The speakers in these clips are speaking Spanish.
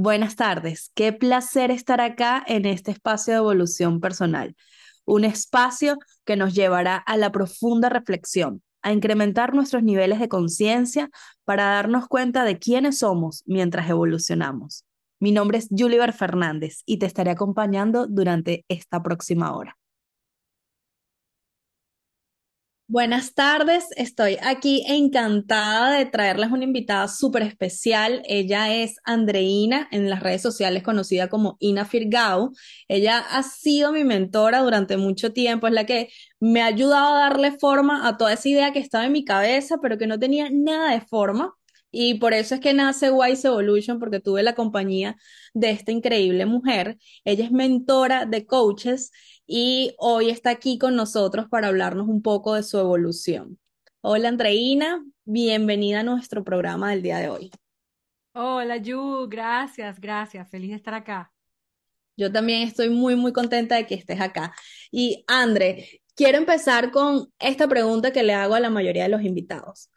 Buenas tardes, qué placer estar acá en este espacio de evolución personal, un espacio que nos llevará a la profunda reflexión, a incrementar nuestros niveles de conciencia para darnos cuenta de quiénes somos mientras evolucionamos. Mi nombre es Juliver Fernández y te estaré acompañando durante esta próxima hora. Buenas tardes, estoy aquí encantada de traerles una invitada súper especial. Ella es Andreina, en las redes sociales conocida como Ina Firgau. Ella ha sido mi mentora durante mucho tiempo, es la que me ha ayudado a darle forma a toda esa idea que estaba en mi cabeza, pero que no tenía nada de forma. Y por eso es que nace Wise Evolution, porque tuve la compañía de esta increíble mujer. Ella es mentora de coaches y hoy está aquí con nosotros para hablarnos un poco de su evolución. Hola Andreina, bienvenida a nuestro programa del día de hoy. Hola Yu, gracias, gracias, feliz de estar acá. Yo también estoy muy, muy contenta de que estés acá. Y Andre, quiero empezar con esta pregunta que le hago a la mayoría de los invitados.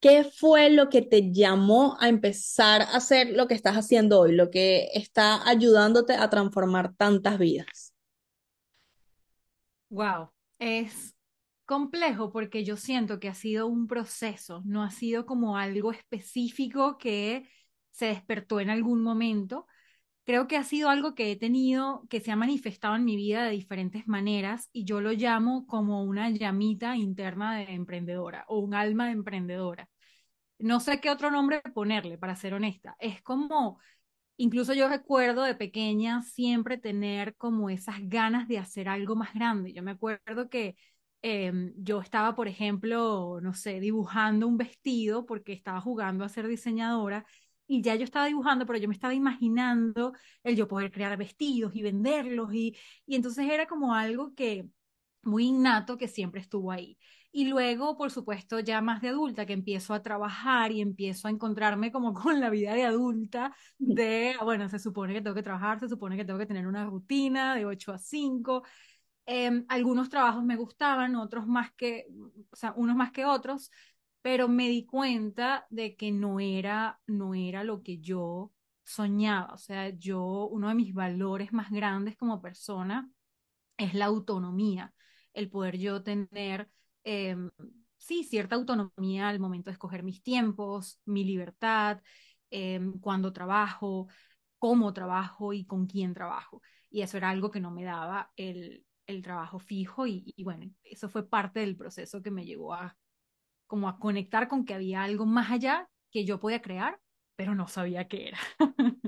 ¿Qué fue lo que te llamó a empezar a hacer lo que estás haciendo hoy, lo que está ayudándote a transformar tantas vidas? Wow, es complejo porque yo siento que ha sido un proceso, no ha sido como algo específico que se despertó en algún momento. Creo que ha sido algo que he tenido, que se ha manifestado en mi vida de diferentes maneras y yo lo llamo como una llamita interna de emprendedora o un alma de emprendedora. No sé qué otro nombre ponerle, para ser honesta. Es como Incluso yo recuerdo de pequeña siempre tener como esas ganas de hacer algo más grande. Yo me acuerdo que em, yo estaba, por ejemplo, no sé, dibujando un vestido porque estaba jugando a ser diseñadora y ya yo estaba dibujando, pero yo me estaba imaginando el yo poder crear vestidos y venderlos y, y entonces era como algo que muy innato que siempre estuvo ahí. Y luego, por supuesto, ya más de adulta, que empiezo a trabajar y empiezo a encontrarme como con la vida de adulta, de, bueno, se supone que tengo que trabajar, se supone que tengo que tener una rutina de 8 a 5. Em, algunos trabajos me gustaban, otros más que, o sea, unos más que otros, pero me di cuenta de que no era, no era lo que yo soñaba. O sea, yo, uno de mis valores más grandes como persona es la autonomía, el poder yo tener Em, sí, cierta autonomía al momento de escoger mis tiempos, mi libertad, em, cuándo trabajo, cómo trabajo y con quién trabajo. Y eso era algo que no me daba el, el trabajo fijo y, y, bueno, eso fue parte del proceso que me llevó a como a conectar con que había algo más allá que yo podía crear, pero no sabía qué era.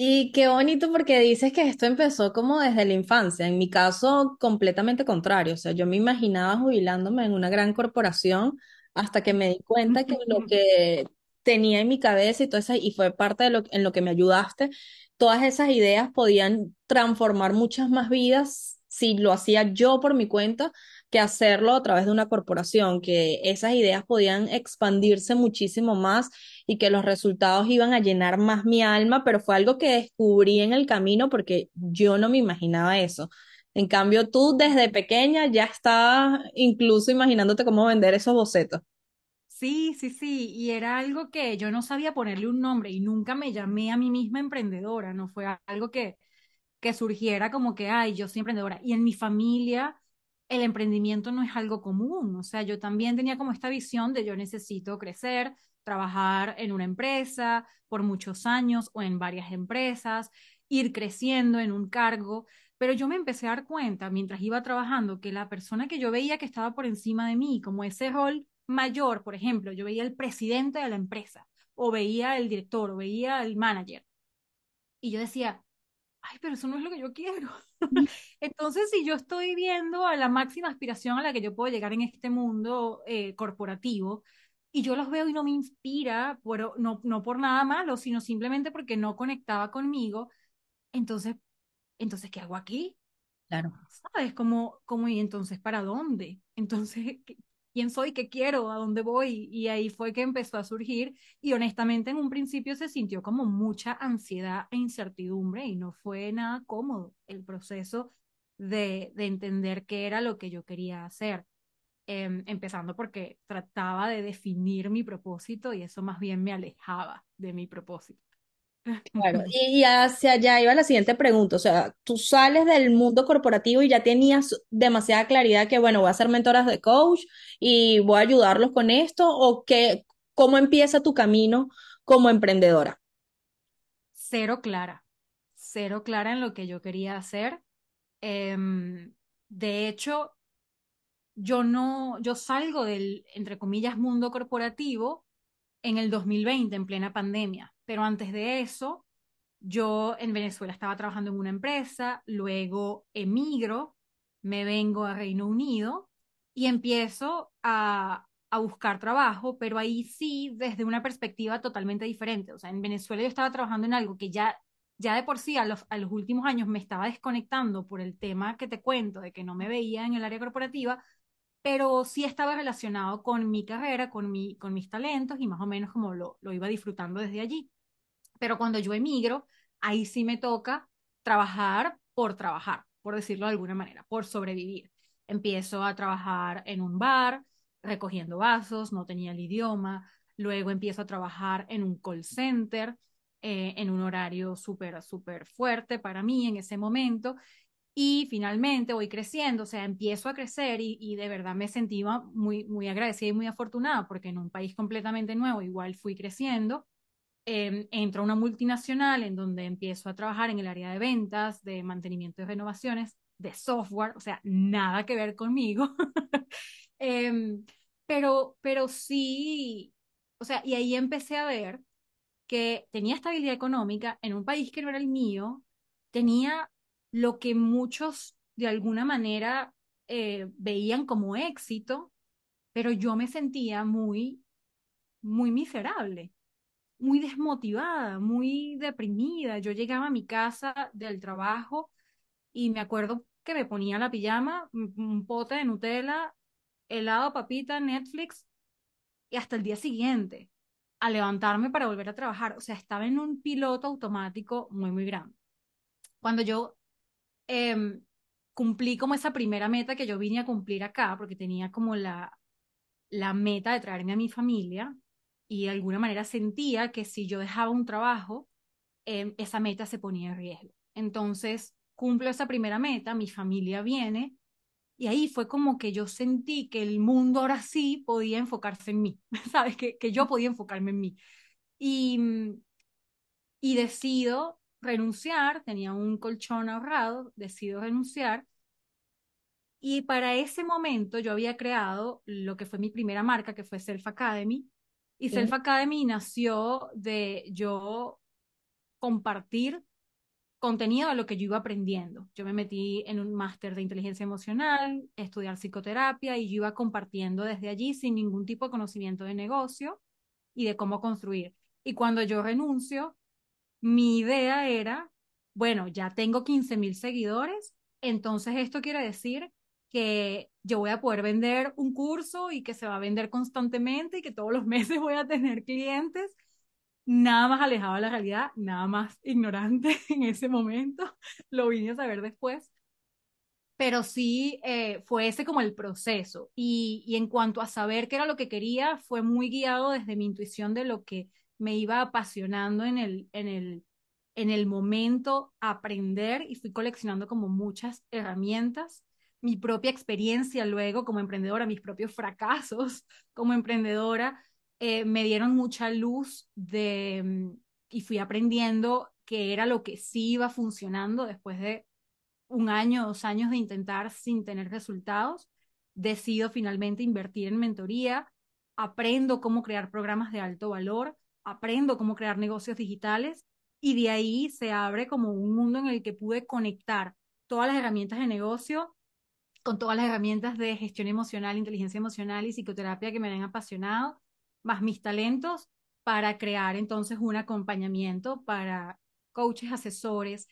Y qué bonito porque dices que esto empezó como desde la infancia. En mi caso, completamente contrario. O sea, yo me imaginaba jubilándome en una gran corporación hasta que me di cuenta que lo que tenía en mi cabeza y todo eso, y fue parte de lo en lo que me ayudaste, todas esas ideas podían transformar muchas más vidas si lo hacía yo por mi cuenta que hacerlo a través de una corporación, que esas ideas podían expandirse muchísimo más y que los resultados iban a llenar más mi alma, pero fue algo que descubrí en el camino porque yo no me imaginaba eso. En cambio, tú desde pequeña ya estabas incluso imaginándote cómo vender esos bocetos. Sí, sí, sí, y era algo que yo no sabía ponerle un nombre y nunca me llamé a mí misma emprendedora, no fue algo que, que surgiera como que, ay, yo soy emprendedora. Y en mi familia el emprendimiento no es algo común, o sea, yo también tenía como esta visión de yo necesito crecer, trabajar en una empresa por muchos años o en varias empresas, ir creciendo en un cargo, pero yo me empecé a dar cuenta mientras iba trabajando que la persona que yo veía que estaba por encima de mí, como ese rol mayor, por ejemplo, yo veía el presidente de la empresa o veía el director o veía el manager. Y yo decía, ay, pero eso no es lo que yo quiero. Entonces, si yo estoy viendo a la máxima aspiración a la que yo puedo llegar en este mundo eh, corporativo, y yo los veo y no me inspira, pero no, no por nada malo, sino simplemente porque no conectaba conmigo. Entonces, entonces ¿qué hago aquí? Claro. ¿Sabes? Como, como, y entonces, ¿para dónde? Entonces, quién soy, qué quiero, a dónde voy. Y ahí fue que empezó a surgir y honestamente en un principio se sintió como mucha ansiedad e incertidumbre y no fue nada cómodo el proceso de, de entender qué era lo que yo quería hacer. Eh, empezando porque trataba de definir mi propósito y eso más bien me alejaba de mi propósito. Claro, y, hacia allá iba la siguiente pregunta, o sea, tú sales del mundo corporativo y ya tenías demasiada claridad que, bueno, voy a ser mentoras de coach y voy a ayudarlos con esto, o qué, cómo empieza tu camino como emprendedora. Cero clara, cero clara en lo que yo quería hacer. Em, de hecho, yo no, yo salgo del, entre comillas, mundo corporativo en el 2020, en plena pandemia, pero antes de eso yo en Venezuela estaba trabajando en una empresa, luego emigro, me vengo a Reino Unido y empiezo a, a buscar trabajo, pero ahí sí desde una perspectiva totalmente diferente. O sea, en Venezuela yo estaba trabajando en algo que ya, ya de por sí a los, a los últimos años me estaba desconectando por el tema que te cuento de que no me veía en el área corporativa, pero sí estaba relacionado con mi carrera, con, mi, con mis talentos y más o menos como lo, lo iba disfrutando desde allí. Pero cuando yo emigro, ahí sí me toca trabajar por trabajar, por decirlo de alguna manera, por sobrevivir. Empiezo a trabajar en un bar, recogiendo vasos, no tenía el idioma. Luego empiezo a trabajar en un call center, eh, en un horario súper, súper fuerte para mí en ese momento. Y finalmente voy creciendo, o sea, empiezo a crecer y, y de verdad me sentí muy, muy agradecida y muy afortunada porque en un país completamente nuevo igual fui creciendo eh, entro a una multinacional en donde empiezo a trabajar en el área de ventas, de mantenimiento y renovaciones, de software, o sea, nada que ver conmigo. eh, pero, pero sí, o sea, y ahí empecé a ver que tenía estabilidad económica en un país que no era el mío, tenía lo que muchos de alguna manera eh, veían como éxito, pero yo me sentía muy, muy miserable muy desmotivada, muy deprimida. Yo llegaba a mi casa del trabajo y me acuerdo que me ponía la pijama, un pote de Nutella, helado, papita, Netflix y hasta el día siguiente a levantarme para volver a trabajar. O sea, estaba en un piloto automático muy, muy grande. Cuando yo eh, cumplí como esa primera meta que yo vine a cumplir acá, porque tenía como la, la meta de traerme a mi familia, y de alguna manera sentía que si yo dejaba un trabajo, eh, esa meta se ponía en riesgo. Entonces, cumplo esa primera meta, mi familia viene y ahí fue como que yo sentí que el mundo ahora sí podía enfocarse en mí, ¿sabes? Que, que yo podía enfocarme en mí. Y, y decido renunciar, tenía un colchón ahorrado, decido renunciar. Y para ese momento yo había creado lo que fue mi primera marca, que fue Self Academy, y Self Academy nació de yo compartir contenido de lo que yo iba aprendiendo. Yo me metí en un máster de inteligencia emocional, estudiar psicoterapia y yo iba compartiendo desde allí sin ningún tipo de conocimiento de negocio y de cómo construir. Y cuando yo renuncio, mi idea era, bueno, ya tengo 15 mil seguidores, entonces esto quiere decir que yo voy a poder vender un curso y que se va a vender constantemente y que todos los meses voy a tener clientes. Nada más alejado de la realidad, nada más ignorante en ese momento. Lo vine a saber después. Pero sí eh, fue ese como el proceso. Y, y en cuanto a saber qué era lo que quería, fue muy guiado desde mi intuición de lo que me iba apasionando en el, en el, en el momento aprender y fui coleccionando como muchas herramientas mi propia experiencia luego como emprendedora, mis propios fracasos como emprendedora, eh, me dieron mucha luz de, mm, y fui aprendiendo que era lo que sí iba funcionando después de un año, dos años de intentar sin tener resultados. Decido finalmente invertir en mentoría, aprendo cómo crear programas de alto valor, aprendo cómo crear negocios digitales y de ahí se abre como un mundo en el que pude conectar todas las herramientas de negocio con todas las herramientas de gestión emocional, inteligencia emocional y psicoterapia que me han apasionado, más mis talentos, para crear entonces un acompañamiento para coaches, asesores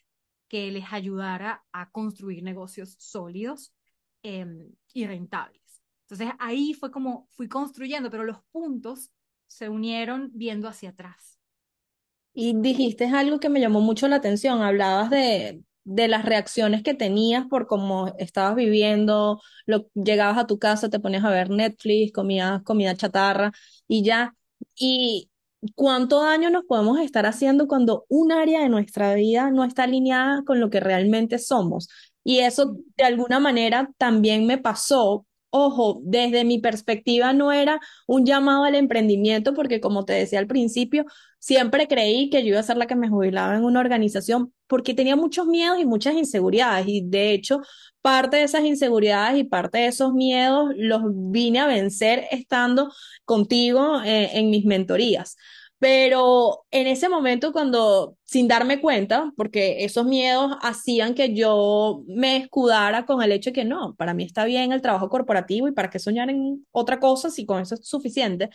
que les ayudara a construir negocios sólidos eh, y rentables. Entonces ahí fue como fui construyendo, pero los puntos se unieron viendo hacia atrás. Y dijiste algo que me llamó mucho la atención, hablabas de, de las reacciones que tenías por cómo estabas viviendo, lo, llegabas a tu casa, te ponías a ver Netflix, comías comida chatarra y ya. Y cuánto daño nos podemos estar haciendo cuando un área de nuestra vida no está alineada con lo que realmente somos. Y eso de alguna manera también me pasó. Ojo, desde mi perspectiva no era un llamado al emprendimiento porque como te decía al principio, siempre creí que yo iba a ser la que me jubilaba en una organización porque tenía muchos miedos y muchas inseguridades. Y de hecho, parte de esas inseguridades y parte de esos miedos los vine a vencer estando contigo eh, en mis mentorías. Pero en ese momento, cuando, sin darme cuenta, porque esos miedos hacían que yo me escudara con el hecho de que no, para mí está bien el trabajo corporativo y para qué soñar en otra cosa si con eso es suficiente.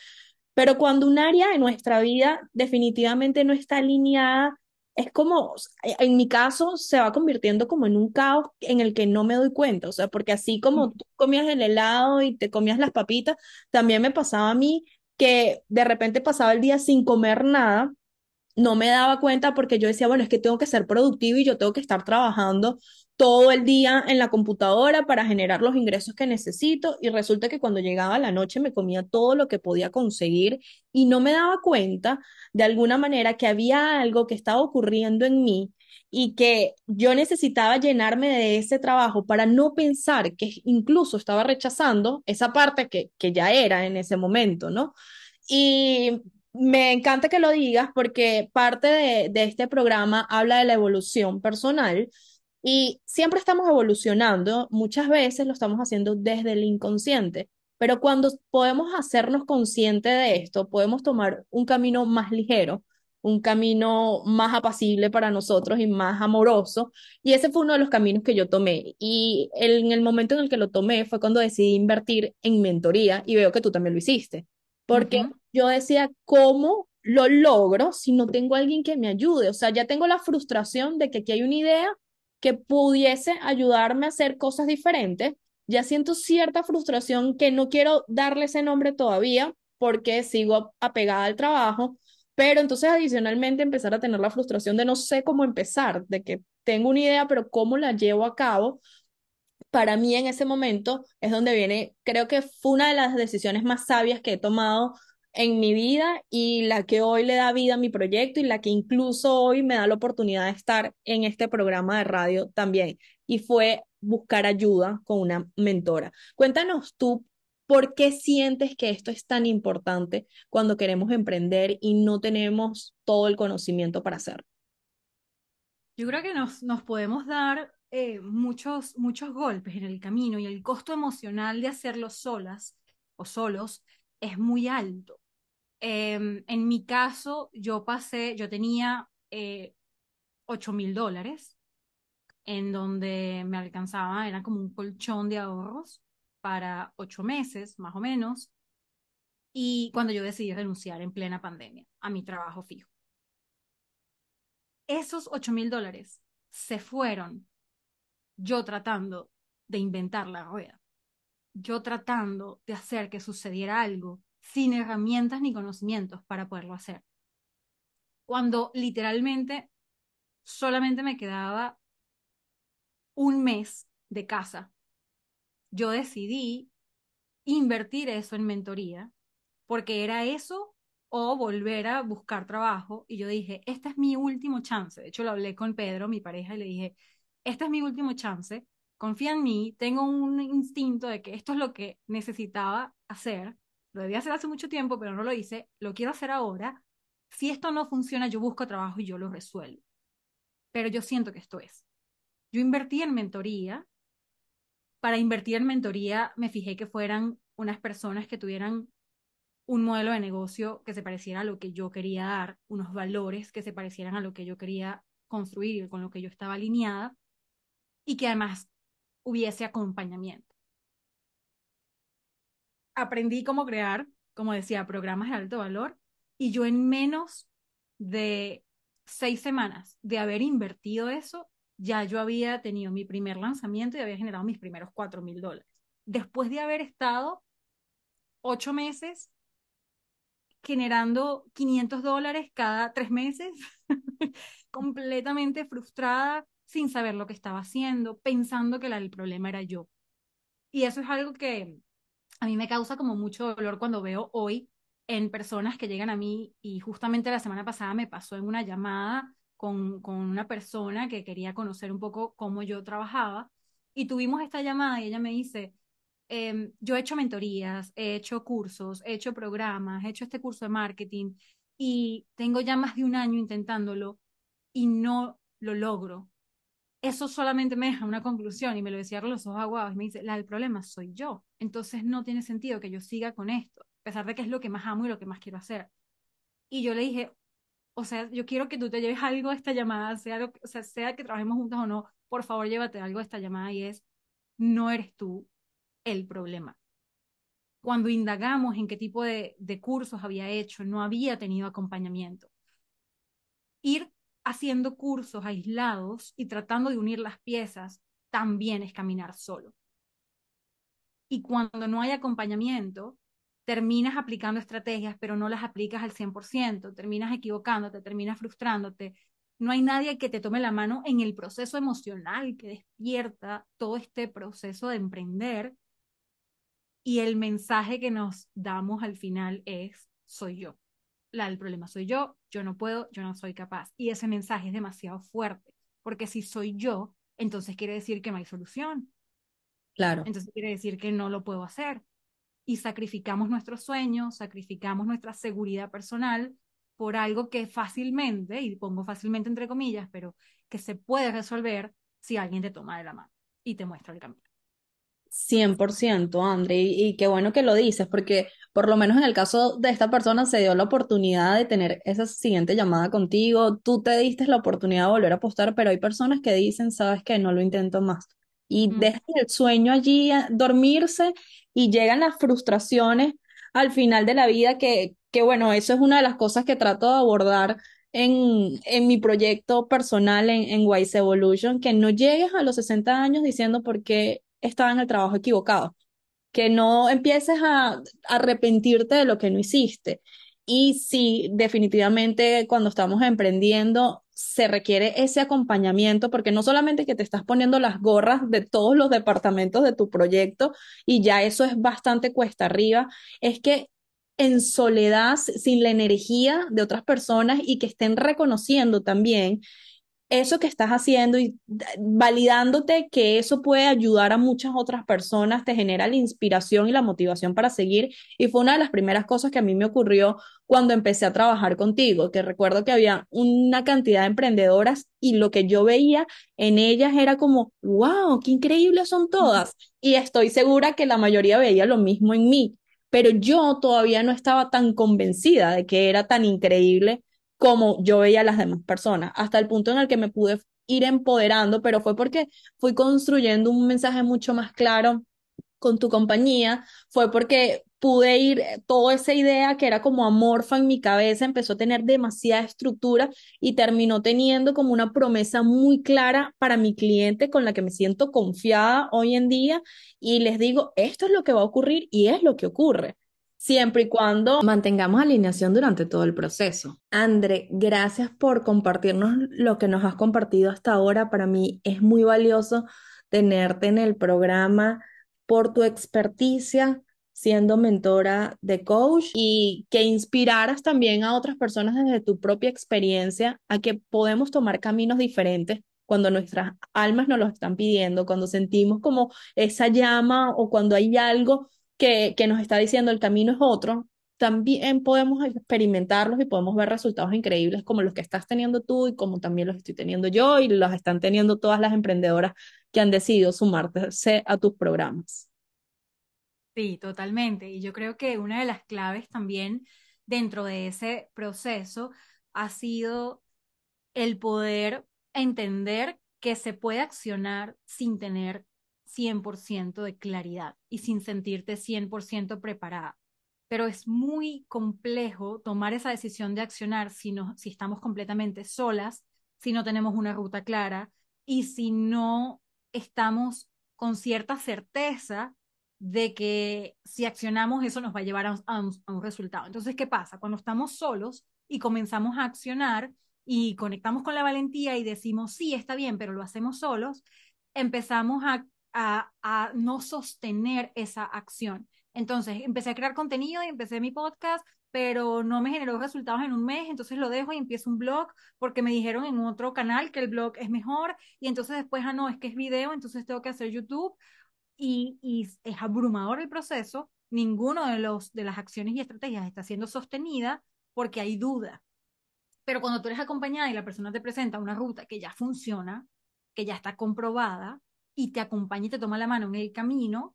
Pero cuando un área de nuestra vida definitivamente no está alineada, es como, en mi caso, se va convirtiendo como en un caos en el que no me doy cuenta. O sea, porque así como tú comías el helado y te comías las papitas, también me pasaba a mí que de repente pasaba el día sin comer nada no me daba cuenta porque yo decía, bueno, es que tengo que ser productivo y yo tengo que estar trabajando todo el día en la computadora para generar los ingresos que necesito y resulta que cuando llegaba la noche me comía todo lo que podía conseguir y no me daba cuenta de alguna manera que había algo que estaba ocurriendo en mí y que yo necesitaba llenarme de ese trabajo para no pensar que incluso estaba rechazando esa parte que, que ya era en ese momento, ¿no? Y me encanta que lo digas porque parte de, de este programa habla de la evolución personal y siempre estamos evolucionando, muchas veces lo estamos haciendo desde el inconsciente, pero cuando podemos hacernos conscientes de esto, podemos tomar un camino más ligero, un camino más apacible para nosotros y más amoroso. Y ese fue uno de los caminos que yo tomé. Y el- en el momento en el que lo tomé fue cuando decidí invertir en mentoría y veo que tú también lo hiciste porque Ujú. yo decía, ¿cómo lo logro si no tengo alguien que me ayude? O sea, ya tengo la frustración de que aquí hay una idea que pudiese ayudarme a hacer cosas diferentes. Ya siento cierta frustración que no quiero darle ese nombre todavía porque sigo apegada al trabajo, pero entonces adicionalmente empezar a tener la frustración de no sé cómo empezar, de que tengo una idea, pero cómo la llevo a cabo para mí en ese momento es donde viene, creo que fue una de las decisiones más sabias que he tomado en mi vida y la que hoy le da vida a mi proyecto y la que incluso hoy me da la oportunidad de estar en este programa de radio también. Y fue buscar ayuda con una mentora. Cuéntanos tú, ¿por qué sientes que esto es tan importante cuando queremos emprender y no tenemos todo el conocimiento para hacerlo? Yo creo que nos, nos podemos dar eh, muchos, muchos golpes en el camino y el costo emocional de hacerlo solas o solos es muy alto. Em, en mi caso, yo pasé, yo tenía eh, 8 mil dólares en donde me alcanzaba, era como un colchón de ahorros para ocho meses, más o menos, y cuando yo decidí renunciar en plena pandemia a mi trabajo fijo. Esos ocho mil dólares se fueron yo tratando de inventar la rueda, yo tratando de hacer que sucediera algo sin herramientas ni conocimientos para poderlo hacer. Cuando literalmente solamente me quedaba un mes de casa, yo decidí invertir eso en mentoría porque era eso o volver a buscar trabajo. Y yo dije, esta es mi último chance. De hecho, lo hablé con Pedro, mi pareja, y le dije, este es mi último chance, confía en mí, tengo un instinto de que esto es lo que necesitaba hacer. Lo debía hacer hace mucho tiempo, pero no lo hice. Lo quiero hacer ahora. Si esto no funciona, yo busco trabajo y yo lo resuelvo. Pero yo siento que esto es. Yo invertí en mentoría. Para invertir en mentoría me fijé que fueran unas personas que tuvieran un modelo de negocio que se pareciera a lo que yo quería dar, unos valores que se parecieran a lo que yo quería construir, con lo que yo estaba alineada, y que además hubiese acompañamiento. Aprendí cómo crear, como decía, programas de alto valor, y yo en menos de seis semanas de haber invertido eso, ya yo había tenido mi primer lanzamiento y había generado mis primeros cuatro mil dólares. Después de haber estado ocho meses generando 500 dólares cada tres meses, completamente frustrada, sin saber lo que estaba haciendo, pensando que el problema era yo. Y eso es algo que a mí me causa como mucho dolor cuando veo hoy en personas que llegan a mí y justamente la semana pasada me pasó en una llamada con, con una persona que quería conocer un poco cómo yo trabajaba y tuvimos esta llamada y ella me dice, eh, yo he hecho mentorías, he hecho cursos, he hecho programas, he hecho este curso de marketing y tengo ya más de un año intentándolo y no lo logro. Eso solamente me deja una conclusión y me lo decía los ojos aguados y me dice, la del problema soy yo. Entonces no tiene sentido que yo siga con esto, a pesar de que es lo que más amo y lo que más quiero hacer. Y yo le dije, o sea, yo quiero que tú te lleves algo de esta llamada, sea, lo, o sea, sea que trabajemos juntos o no, por favor llévate algo de esta llamada y es, no eres tú el problema. Cuando indagamos en qué tipo de, de cursos había hecho, no había tenido acompañamiento. Ir haciendo cursos aislados y tratando de unir las piezas también es caminar solo. Y cuando no hay acompañamiento, terminas aplicando estrategias, pero no las aplicas al 100%, terminas equivocándote, terminas frustrándote. No hay nadie que te tome la mano en el proceso emocional que despierta todo este proceso de emprender. Y el mensaje que nos damos al final es, soy yo. La del problema soy yo, yo no puedo, yo no soy capaz. Y ese mensaje es demasiado fuerte, porque si soy yo, entonces quiere decir que no hay solución. Claro. Entonces quiere decir que no lo puedo hacer y sacrificamos nuestros sueños, sacrificamos nuestra seguridad personal por algo que fácilmente, y pongo fácilmente entre comillas, pero que se puede resolver si alguien te toma de la mano y te muestra el camino. 100%, André, y, y qué bueno que lo dices, porque por lo menos en el caso de esta persona se dio la oportunidad de tener esa siguiente llamada contigo, tú te diste la oportunidad de volver a apostar, pero hay personas que dicen, sabes que no lo intento más, y Mm, dejan el sueño allí a dormirse y llegan las frustraciones al final de la vida, que, que bueno, eso es una de las cosas que trato de abordar en, en mi proyecto personal en, en Wise Evolution, que no llegues a los 60 años diciendo por qué estaba en el trabajo equivocado, que no empieces a, a arrepentirte de lo que no hiciste. Y sí, definitivamente cuando estamos emprendiendo se requiere ese acompañamiento porque no solamente que te estás poniendo las gorras de todos los departamentos de tu proyecto y ya eso es bastante cuesta arriba, es que en soledad, sin la energía de otras personas y que estén reconociendo también eso que estás haciendo y validándote que eso puede ayudar a muchas otras personas, te genera la inspiración y la motivación para seguir. Y fue una de las primeras cosas que a mí me ocurrió cuando empecé a trabajar contigo, que recuerdo que había una cantidad de emprendedoras y lo que yo veía en ellas era como, wow, qué increíbles son todas. Y estoy segura que la mayoría veía lo mismo en mí, pero yo todavía no estaba tan convencida de que era tan increíble como yo veía a las demás personas, hasta el punto en el que me pude ir empoderando, pero fue porque fui construyendo un mensaje mucho más claro con tu compañía, fue porque pude ir, eh, toda esa idea que era como amorfa en mi cabeza, empezó a tener demasiada estructura y terminó teniendo como una promesa muy clara para mi cliente con la que me siento confiada hoy en día y les digo, esto es lo que va a ocurrir y es lo que ocurre siempre y cuando mantengamos alineación durante todo el proceso. André, gracias por compartirnos lo que nos has compartido hasta ahora. Para mí es muy valioso tenerte en el programa por tu experticia siendo mentora de coach y que inspiraras también a otras personas desde tu propia experiencia a que podemos tomar caminos diferentes cuando nuestras almas nos lo están pidiendo, cuando sentimos como esa llama o cuando hay algo que, nos está diciendo el camino es otro, también podemos experimentarlos y podemos ver resultados increíbles como los que estás teniendo tú y como también los estoy teniendo yo y los están teniendo todas las emprendedoras que han decidido sumarse a tus programas. Sí, totalmente. Y yo creo que una de las claves también dentro de ese proceso ha sido el poder entender que se puede accionar sin tener 100% de claridad y sin sentirte 100% preparada. Pero es muy complejo tomar esa decisión de accionar si, no, si estamos completamente solas, si no tenemos una ruta clara y si no estamos con cierta certeza de que si accionamos eso nos va a llevar a un, a un, a un resultado. Entonces, ¿qué pasa? Cuando estamos solos y comenzamos a accionar y conectamos con la valentía y decimos, sí, está bien, pero lo hacemos solos, empezamos a a, no sostener esa acción. Entonces, empecé a crear contenido y empecé mi podcast pero no me generó resultados en un mes, entonces lo dejo y empiezo un blog porque me dijeron en otro canal que el blog es mejor y entonces después, ah, no, es que es video, entonces tengo que hacer YouTube y, y es abrumador el proceso. Ninguno de, los, de las acciones y estrategias está siendo sostenida porque hay duda. Pero cuando tú eres acompañada y la persona te presenta una ruta que ya funciona, que ya está comprobada y te acompaña y te toma la mano en el camino,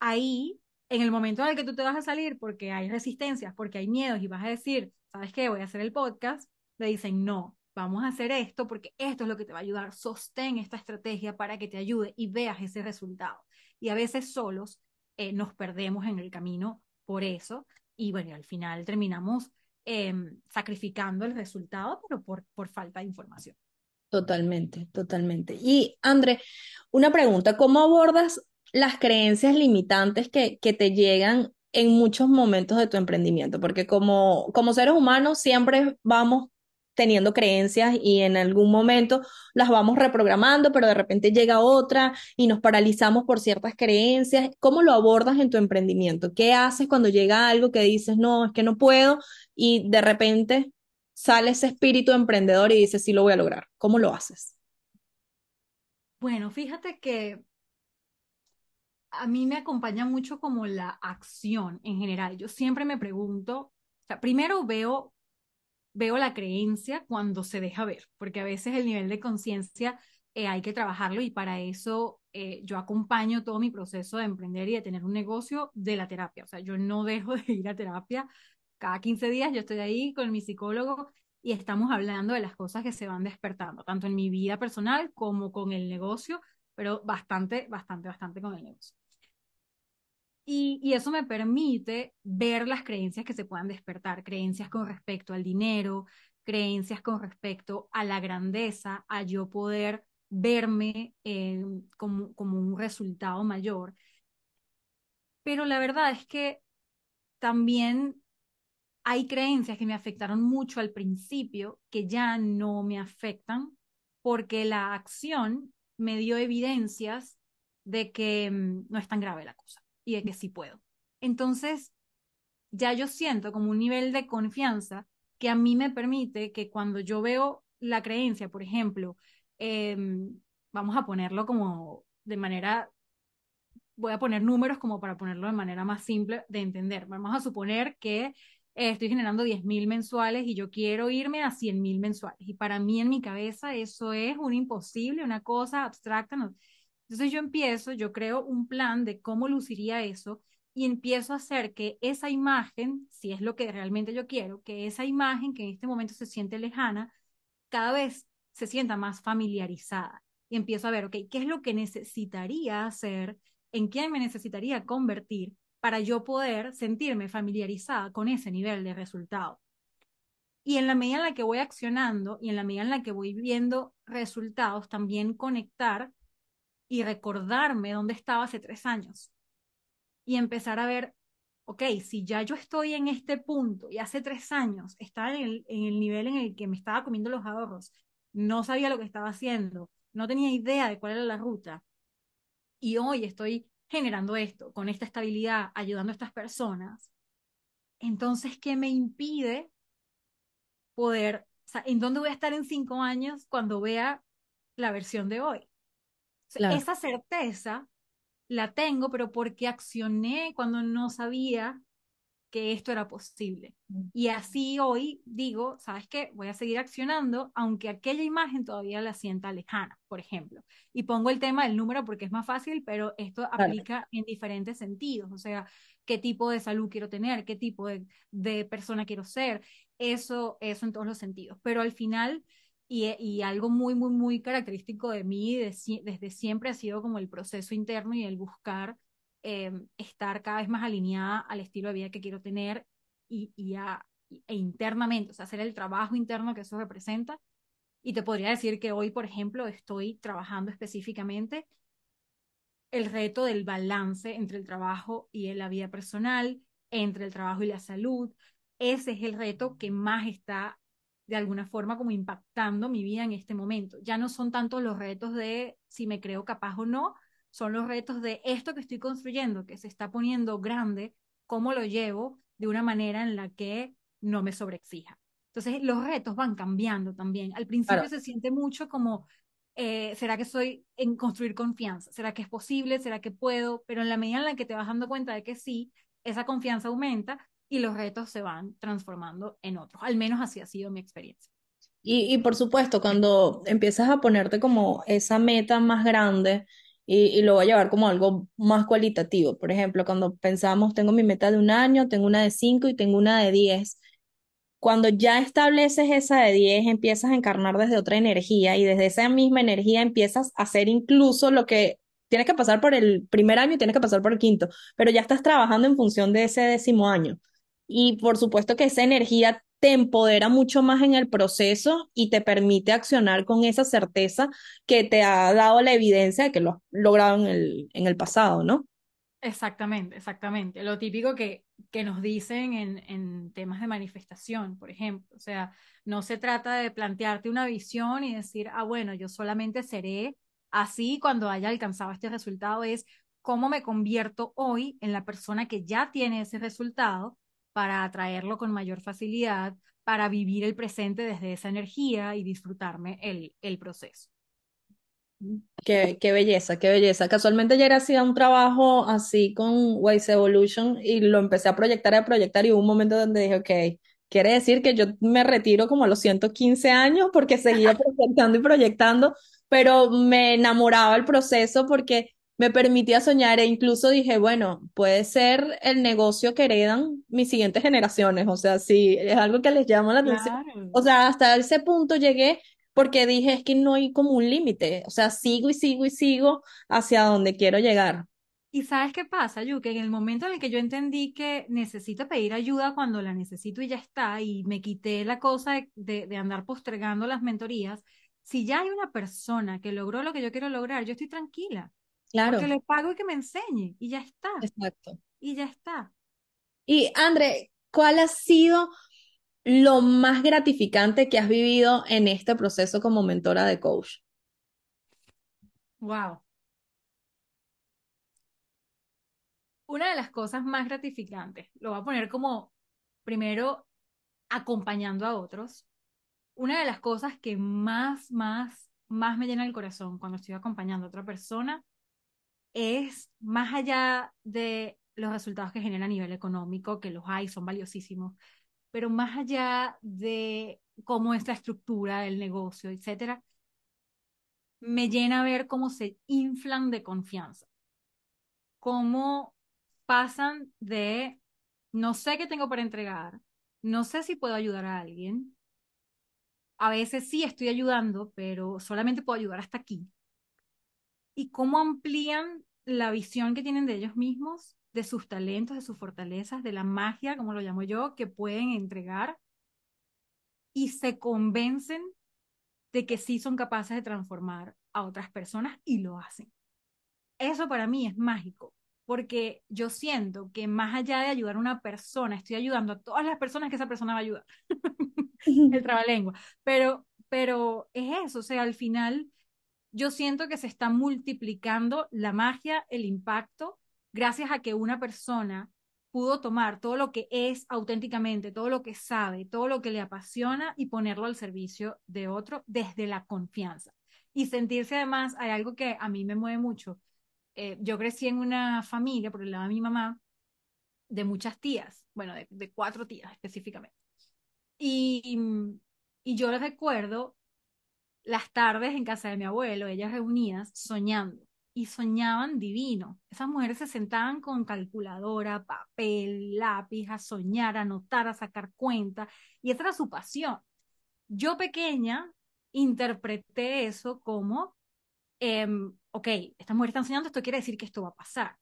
ahí, en el momento en el que tú te vas a salir porque hay resistencias, porque hay miedos y vas a decir, ¿sabes qué? Voy a hacer el podcast, le dicen, no, vamos a hacer esto porque esto es lo que te va a ayudar, sostén esta estrategia para que te ayude y veas ese resultado. Y a veces solos eh, nos perdemos en el camino por eso y bueno, al final terminamos eh, sacrificando el resultado, pero por, por falta de información. Totalmente, totalmente. Y André, una pregunta, ¿cómo abordas las creencias limitantes que, que te llegan en muchos momentos de tu emprendimiento? Porque como, como seres humanos siempre vamos teniendo creencias y en algún momento las vamos reprogramando, pero de repente llega otra y nos paralizamos por ciertas creencias. ¿Cómo lo abordas en tu emprendimiento? ¿Qué haces cuando llega algo que dices, no, es que no puedo y de repente sale ese espíritu emprendedor y dices, sí lo voy a lograr? ¿Cómo lo haces? Bueno, fíjate que a mí me acompaña mucho como la acción en general. Yo siempre me pregunto, primero veo veo la creencia cuando se deja ver, porque a veces el nivel de conciencia eh, hay que trabajarlo y para eso eh, yo acompaño todo mi proceso de emprender y de tener un negocio de la terapia. O sea, yo no dejo de ir a terapia. Cada 15 días yo estoy ahí con mi psicólogo y estamos hablando de las cosas que se van despertando, tanto en mi vida personal como con el negocio, pero bastante, bastante, bastante con el negocio. Y, eso me permite ver las creencias que se puedan despertar, creencias con respecto al dinero, creencias con respecto a la grandeza, a yo poder verme eh, como, como un resultado mayor. Pero la verdad es que también hay creencias que me afectaron mucho al principio que ya no me afectan porque la acción me dio evidencias de que mm, no es tan grave la cosa y de que sí puedo. Entonces, ya yo siento como un nivel de confianza que a mí me permite que cuando yo veo la creencia, por ejemplo, em, vamos a ponerlo como de manera, voy a poner números como para ponerlo de manera más simple de entender. Vamos a suponer que eh, estoy generando 10 mil mensuales y yo quiero irme a 100 mil mensuales. Y para mí en mi cabeza eso es un imposible, una cosa abstracta. No, entonces yo empiezo, yo creo un plan de cómo luciría eso y empiezo a hacer que esa imagen, si es lo que realmente yo quiero, que esa imagen que en este momento se siente lejana, cada vez se sienta más familiarizada. Y empiezo a ver, ¿qué es lo que necesitaría hacer? ¿En quién me necesitaría convertir para yo poder sentirme familiarizada con ese nivel de resultado? Y en la medida en la que voy accionando y en la medida en la que voy viendo resultados, también conectar y recordarme dónde estaba hace tres años y empezar a ver, ok, si ya yo estoy en este punto y hace tres años estaba en el, en el nivel en el que me estaba comiendo los ahorros, no sabía lo que estaba haciendo, no tenía idea de cuál era la ruta y hoy estoy generando esto, con esta estabilidad, ayudando a estas personas, entonces, ¿qué me impide poder, o sea, en dónde voy a estar en cinco años cuando vea la versión de hoy? Esa certeza la tengo, pero porque accioné cuando no sabía que esto era posible. Y así hoy digo, ¿sabes qué? Voy a seguir accionando, aunque aquella imagen todavía la sienta lejana, por ejemplo. Y pongo el tema del número porque es más fácil, pero esto aplica en diferentes sentidos. O sea, qué tipo de salud quiero tener, qué tipo de, de persona quiero ser, eso, eso en todos los sentidos. Pero al final y, algo muy, muy, muy característico de mí desde siempre ha sido como el proceso interno y el buscar eh, estar cada vez más alineada al estilo de vida que quiero tener y, y a, e internamente, o sea, hacer el trabajo interno que eso representa. Y te podría decir que hoy, por ejemplo, estoy trabajando específicamente el reto del balance entre el trabajo y la vida personal, entre el trabajo y la salud. Ese es el reto que más está de alguna forma como impactando mi vida en este momento. Ya no son tanto los retos de si me creo capaz o no, son los retos de esto que estoy construyendo, que se está poniendo grande, cómo lo llevo de una manera en la que no me sobreexija. Entonces, los retos van cambiando también. Al principio Claro. se siente mucho como, eh, ¿será que soy en construir confianza? ¿Será que es posible? ¿Será que puedo? Pero en la medida en la que te vas dando cuenta de que sí, esa confianza aumenta y los retos se van transformando en otros. Al menos así ha sido mi experiencia. Y, y por supuesto, cuando empiezas a ponerte como esa meta más grande y, y lo voy a llevar como algo más cualitativo, por ejemplo, cuando pensamos, tengo mi meta de un año, tengo una de cinco y tengo una de diez, cuando ya estableces esa de 10 empiezas a encarnar desde otra energía y desde esa misma energía empiezas a hacer incluso lo que tienes que pasar por el primer año y tienes que pasar por el quinto, pero ya estás trabajando en función de ese décimo año. Y por supuesto que esa energía te empodera mucho más en el proceso y te permite accionar con esa certeza que te ha dado la evidencia de que lo has logrado en el, pasado, ¿no? Exactamente, exactamente. Lo típico que, que nos dicen en, en temas de manifestación, por ejemplo. O sea, no se trata de plantearte una visión y decir, ah, bueno, yo solamente seré así cuando haya alcanzado este resultado. Es cómo me convierto hoy en la persona que ya tiene ese resultado para atraerlo con mayor facilidad, para vivir el presente desde esa energía y disfrutarme el, el proceso. Qué, qué belleza, qué belleza. Casualmente ayer hacía un trabajo así con Wise Evolution y lo empecé a proyectar y a proyectar y hubo un momento donde dije, ok, quiere decir que yo me retiro como a los 115 años porque seguía proyectando y proyectando, pero me enamoraba el proceso porque me permitía soñar e incluso dije, bueno, puede ser el negocio que heredan mis siguientes generaciones, o sea, sí, es algo que les llama la atención. Claro. O sea, hasta ese punto llegué porque dije, es que no hay como un límite, o sea, sigo y sigo y sigo hacia donde quiero llegar. ¿Y sabes qué pasa, Yu? Que en el momento en el que yo entendí que necesito pedir ayuda cuando la necesito y ya está, y me quité la cosa de, de, de andar postergando las mentorías, si ya hay una persona que logró lo que yo quiero lograr, yo estoy tranquila, porque Claro, le pago y que me enseñe, y ya está, exacto. y ya está. Y André, ¿cuál ha sido lo más gratificante que has vivido en este proceso como mentora de coach? Wow. Una de las cosas más gratificantes, lo voy a poner como primero acompañando a otros. Una de las cosas que más, más, más me llena el corazón cuando estoy acompañando a otra persona es más allá de los resultados que genera a nivel económico, que los hay, son valiosísimos, pero más allá de cómo es la estructura del negocio, etcétera, me llena ver cómo se inflan de confianza, cómo pasan de no sé qué tengo para entregar, no sé si puedo ayudar a alguien, a veces sí estoy ayudando, pero solamente puedo ayudar hasta aquí, y cómo amplían la visión que tienen de ellos mismos, de sus talentos, de sus fortalezas, de la magia, como lo llamo yo, que pueden entregar y se convencen de que sí son capaces de transformar a otras personas y lo hacen. Eso para mí es mágico, porque yo siento que más allá de ayudar a una persona, estoy ayudando a todas las personas que esa persona va a ayudar. El trabalengua. Pero, pero es eso, o sea, al final yo siento que se está multiplicando la magia, el impacto, gracias a que una persona pudo tomar todo lo que es auténticamente, todo lo que sabe, todo lo que le apasiona y ponerlo al servicio de otro desde la confianza. Y sentirse además, hay algo que a mí me mueve mucho. Eh, yo crecí en una familia, por el lado de mi mamá, de muchas tías, bueno, de, cuatro tías específicamente. Y, y yo les recuerdo las tardes en casa de mi abuelo, ellas reunidas soñando y soñaban divino. Esas mujeres se sentaban con calculadora, papel, lápiz, a soñar, a anotar, a sacar cuenta, y esa era su pasión. Yo pequeña interpreté eso como, eh, ok, estas mujeres están soñando, esto quiere decir que esto va a pasar.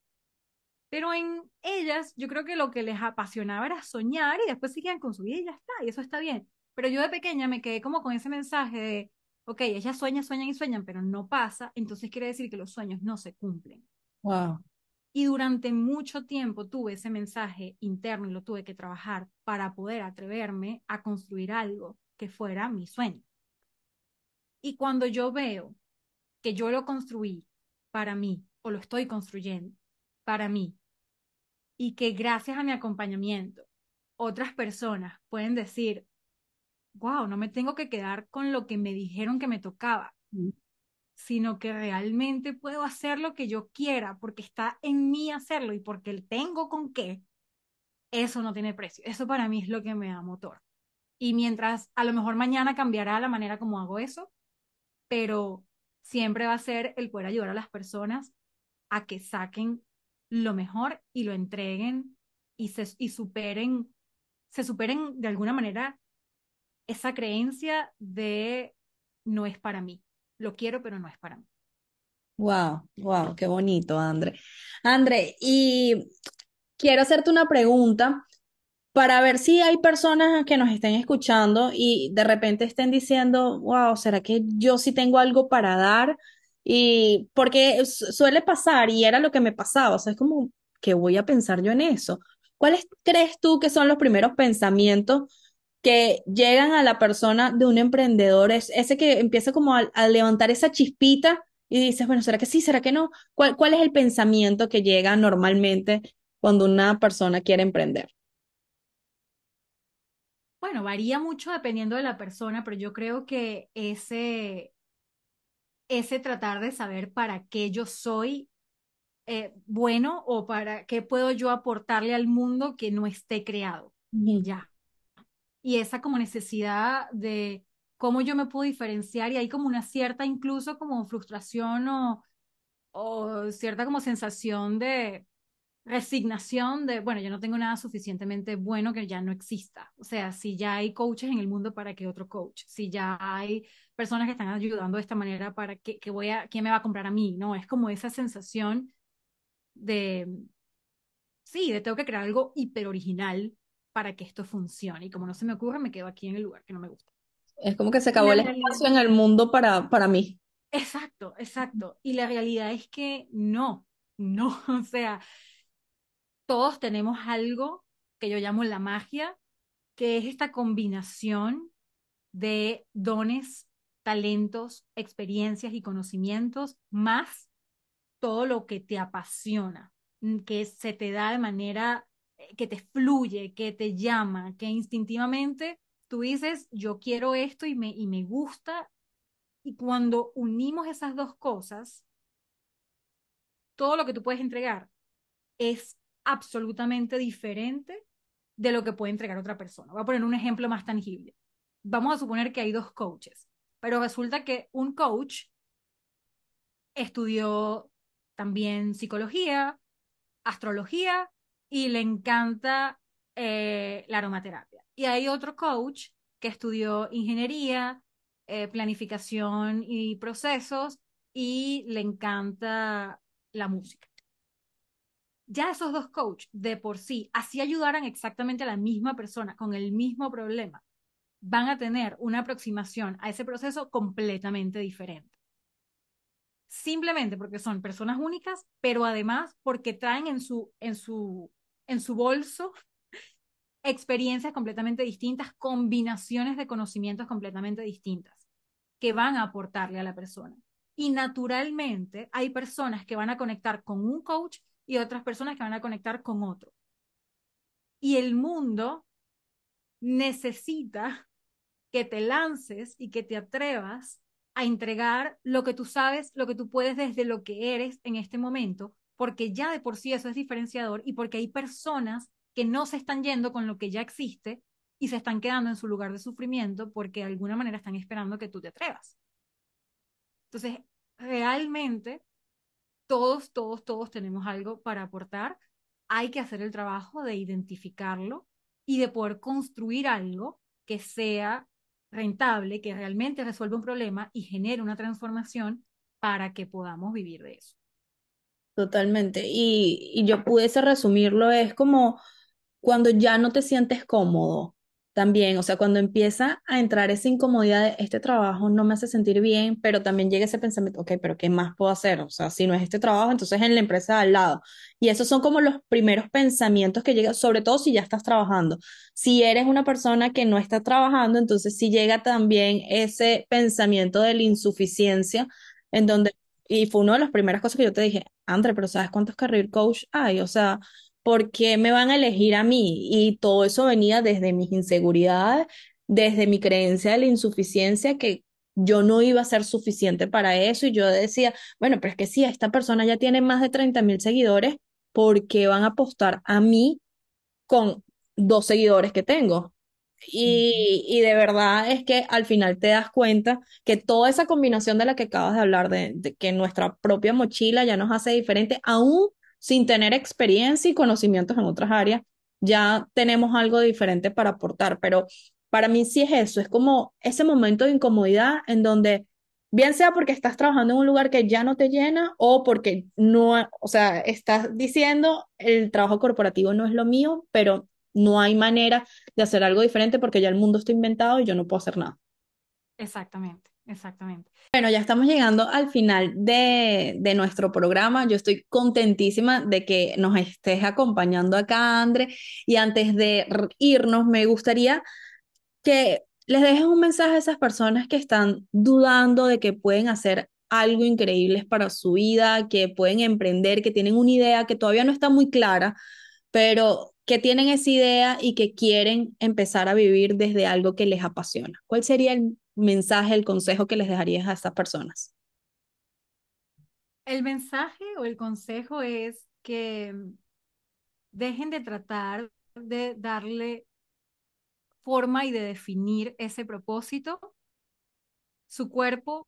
Pero en ellas, yo creo que lo que les apasionaba era soñar y después seguían con su vida y ya está, y eso está bien. Pero yo de pequeña me quedé como con ese mensaje de, ok, ellas sueñan, sueñan y sueñan, pero no pasa, entonces quiere decir que los sueños no se cumplen. Wow. Y durante mucho tiempo tuve ese mensaje interno y lo tuve que trabajar para poder atreverme a construir algo que fuera mi sueño. Y cuando yo veo que yo lo construí para mí o lo estoy construyendo para mí y que gracias a mi acompañamiento otras personas pueden decir, wow, no me tengo que quedar con lo que me dijeron que me tocaba, sino que realmente puedo hacer lo que yo quiera porque está en mí hacerlo y porque tengo con qué, eso no tiene precio. Eso para mí es lo que me da motor. Y mientras a lo mejor mañana cambiará la manera como hago eso, pero siempre va a ser el poder ayudar a las personas a que saquen lo mejor y lo entreguen y se y superen, se superen de alguna manera esa creencia de no es para mí. Lo quiero, pero no es para mí. Wow, wow, qué bonito, André. André, y quiero hacerte una pregunta para ver si hay personas que nos estén escuchando y de repente estén diciendo, wow, ¿será que yo sí tengo algo para dar? Y porque suele pasar y era lo que me pasaba, o sea, es como, ¿qué voy a pensar yo en eso? ¿Cuáles crees tú que son los primeros pensamientos que llegan a la persona de un emprendedor? Es ese que empieza como a, a levantar esa chispita y dices, bueno, ¿será que sí? ¿Será que no? ¿Cuál, cuál es el pensamiento que llega normalmente cuando una persona quiere emprender? Bueno, varía mucho dependiendo de la persona, pero yo creo que ese, ese tratar de saber para qué yo soy eh, bueno o para qué puedo yo aportarle al mundo que no esté creado. Ujú. Ya. Y esa como necesidad de cómo yo me puedo diferenciar y hay como una cierta incluso como frustración o, o cierta como sensación de resignación de, bueno, yo no tengo nada suficientemente bueno que ya no exista. O sea, si ya hay coaches en el mundo, ¿para qué otro coach? Si ya hay personas que están ayudando de esta manera, ¿para qué, qué voy a, quién me va a comprar a mí? No, es como esa sensación de, sí, de tengo que crear algo hiper original para que esto funcione. Y como no se me ocurre, me quedo aquí en el lugar que no me gusta. Es como que se acabó el espacio en el mundo para, para mí. exacto, exacto. Y la realidad es que no, no, o sea, todos tenemos algo que yo llamo la magia, que es esta combinación de dones, talentos, experiencias y conocimientos, más todo lo que te apasiona, mm, que se te da de manera que te fluye, que te llama, que instintivamente tú dices, yo quiero esto y me, y me gusta. Y cuando unimos esas dos cosas, todo lo que tú puedes entregar es absolutamente diferente de lo que puede entregar otra persona. Voy a poner un ejemplo más tangible. Vamos a suponer que hay dos coaches, pero resulta que un coach estudió también psicología, astrología y le encanta eh, la aromaterapia. Y hay otro coach que estudió ingeniería, eh, planificación y procesos y le encanta la música. Ya esos dos coaches de por sí, así ayudaran exactamente a la misma persona con el mismo problema, van a tener una aproximación a ese proceso completamente diferente simplemente porque son personas únicas, pero además porque traen en su, en su, en su bolso experiencias completamente distintas, combinaciones de conocimientos completamente distintas que van a aportarle a la persona. Y naturalmente hay personas que van a conectar con un coach y otras personas que van a conectar con otro. Y el mundo necesita que te lances y que te atrevas a entregar lo que tú sabes, lo que tú puedes desde lo que eres en este momento, porque ya de por sí eso es diferenciador y porque hay personas que no se están yendo con lo que ya existe y se están quedando en su lugar de sufrimiento porque de alguna manera están esperando que tú te atrevas. Entonces, realmente, todos, todos, todos tenemos algo para aportar. Hay que hacer el trabajo de identificarlo y de poder construir algo que sea rentable, que realmente resuelva un problema y genere una transformación para que podamos vivir de eso. Totalmente. Y, y yo pudiese resumirlo, es como cuando ya no te sientes cómodo también, o sea, cuando empieza a entrar esa incomodidad de este trabajo no me hace sentir bien, pero también llega ese pensamiento, ok, pero ¿qué más puedo hacer? O sea, si no es este trabajo, entonces en la empresa de al lado. Y esos son como los primeros pensamientos que llegan, sobre todo si ya estás trabajando. Si eres una persona que no está trabajando, entonces sí llega también ese pensamiento de la insuficiencia, en donde, y fue una de las primeras cosas que yo te dije, André, pero ¿sabes cuántos career coach hay? O sea, ¿por qué me van a elegir a mí? Y todo eso venía desde mis inseguridades, desde mi creencia de la insuficiencia, que yo no iba a ser suficiente para eso. Y yo decía, bueno, pero es que si esta persona ya tiene más de treinta mil seguidores, ¿por qué van a apostar a mí con dos seguidores que tengo? Y, y de verdad es que al final te das cuenta que toda esa combinación de la que acabas de hablar, de, que nuestra propia mochila ya nos hace diferente, aún sin tener experiencia y conocimientos en otras áreas, ya tenemos algo diferente para aportar. Pero para mí sí es eso, es como ese momento de incomodidad en donde, bien sea porque estás trabajando en un lugar que ya no te llena o porque no, o sea, estás diciendo el trabajo corporativo no es lo mío, pero no hay manera de hacer algo diferente porque ya el mundo está inventado y yo no puedo hacer nada. Exactamente, exactamente. Bueno, ya estamos llegando al final de, de nuestro programa. Yo estoy contentísima de que nos estés acompañando acá, André. Y antes de irnos, me gustaría que les dejes un mensaje a esas personas que están dudando de que pueden hacer algo increíble para su vida, que pueden emprender, que tienen una idea que todavía no está muy clara, pero que tienen esa idea y que quieren empezar a vivir desde algo que les apasiona. ¿Cuál sería el mensaje, el consejo que les dejarías a estas personas? El mensaje o el consejo es que dejen de tratar de darle forma y de definir ese propósito. Su cuerpo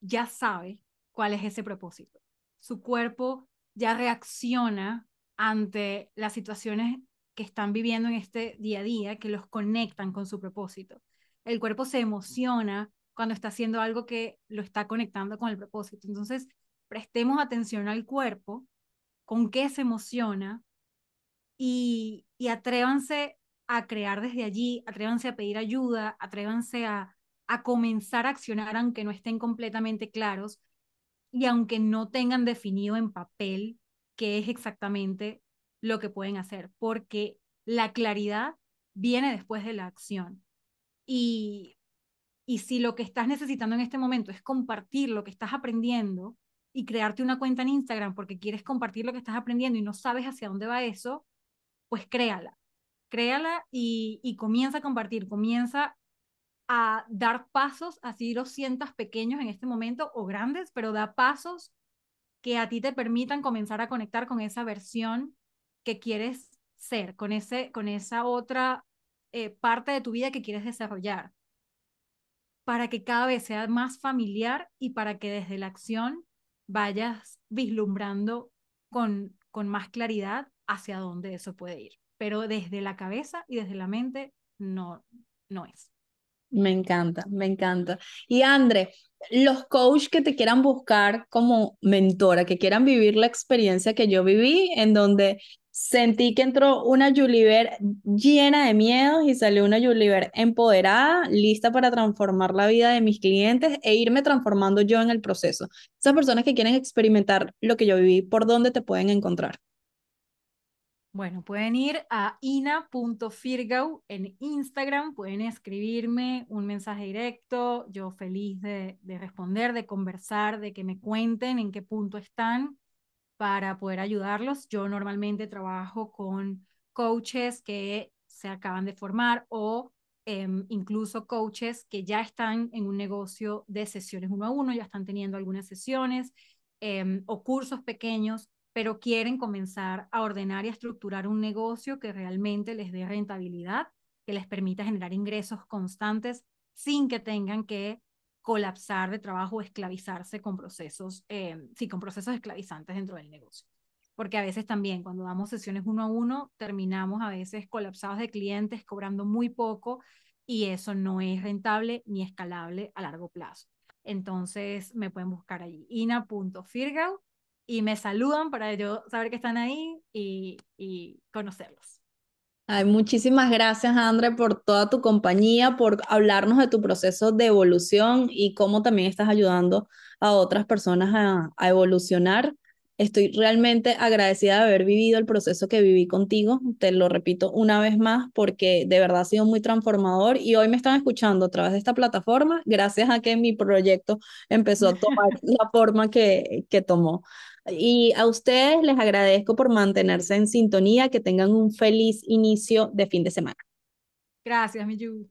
ya sabe cuál es ese propósito. Su cuerpo ya reacciona ante las situaciones que están viviendo en este día a día, que los conectan con su propósito. El cuerpo se emociona cuando está haciendo algo que lo está conectando con el propósito. Entonces, prestemos atención al cuerpo, con qué se emociona y, y atrévanse a crear desde allí, atrévanse a pedir ayuda, atrévanse a, a comenzar a accionar aunque no estén completamente claros y aunque no tengan definido en papel qué es exactamente lo que pueden hacer, porque la claridad viene después de la acción. Y, y si lo que estás necesitando en este momento es compartir lo que estás aprendiendo y crearte una cuenta en Instagram porque quieres compartir lo que estás aprendiendo y no sabes hacia dónde va eso, pues créala. Créala y, y comienza a compartir, comienza a dar pasos, así los sientas pequeños en este momento o grandes, pero da pasos que a ti te permitan comenzar a conectar con esa versión que quieres ser, con, ese, con esa otra eh, parte de tu vida que quieres desarrollar, para que cada vez sea más familiar y para que desde la acción vayas vislumbrando con, con más claridad hacia dónde eso puede ir. Pero desde la cabeza y desde la mente no, no es. Me encanta, me encanta. Y André, los coaches que te quieran buscar como mentora, que quieran vivir la experiencia que yo viví, en donde sentí que entró una Juliver llena de miedos y salió una Juliver empoderada, lista para transformar la vida de mis clientes e irme transformando yo en el proceso. Esas personas que quieren experimentar lo que yo viví, ¿por dónde te pueden encontrar? Bueno, pueden ir a ina.firgau en Instagram, pueden escribirme un mensaje directo, yo feliz de, de, responder, de conversar, de que me cuenten en qué punto están para poder ayudarlos. Yo normalmente trabajo con coaches que se acaban de formar o eh, incluso coaches que ya están en un negocio de sesiones uno a uno, ya están teniendo algunas sesiones eh, o cursos pequeños pero quieren comenzar a ordenar y a estructurar un negocio que realmente les dé rentabilidad, que les permita generar ingresos constantes sin que tengan que colapsar de trabajo o esclavizarse con procesos, eh, sí, con procesos esclavizantes dentro del negocio. Porque a veces también cuando damos sesiones uno a uno, terminamos a veces colapsados de clientes, cobrando muy poco y eso no es rentable ni escalable a largo plazo. Entonces me pueden buscar allí, ina.firgau y me saludan para yo saber que están ahí y, y conocerlos. Ay, muchísimas gracias, André, por toda tu compañía, por hablarnos de tu proceso de evolución y cómo también estás ayudando a otras personas a, a evolucionar. Estoy realmente agradecida de haber vivido el proceso que viví contigo. Te lo repito una vez más porque de verdad ha sido muy transformador y hoy me están escuchando a través de esta plataforma gracias a que mi proyecto empezó a tomar la forma que, que tomó. Y a ustedes les agradezco por mantenerse en sintonía, que tengan un feliz inicio de fin de semana. Gracias, Miyu.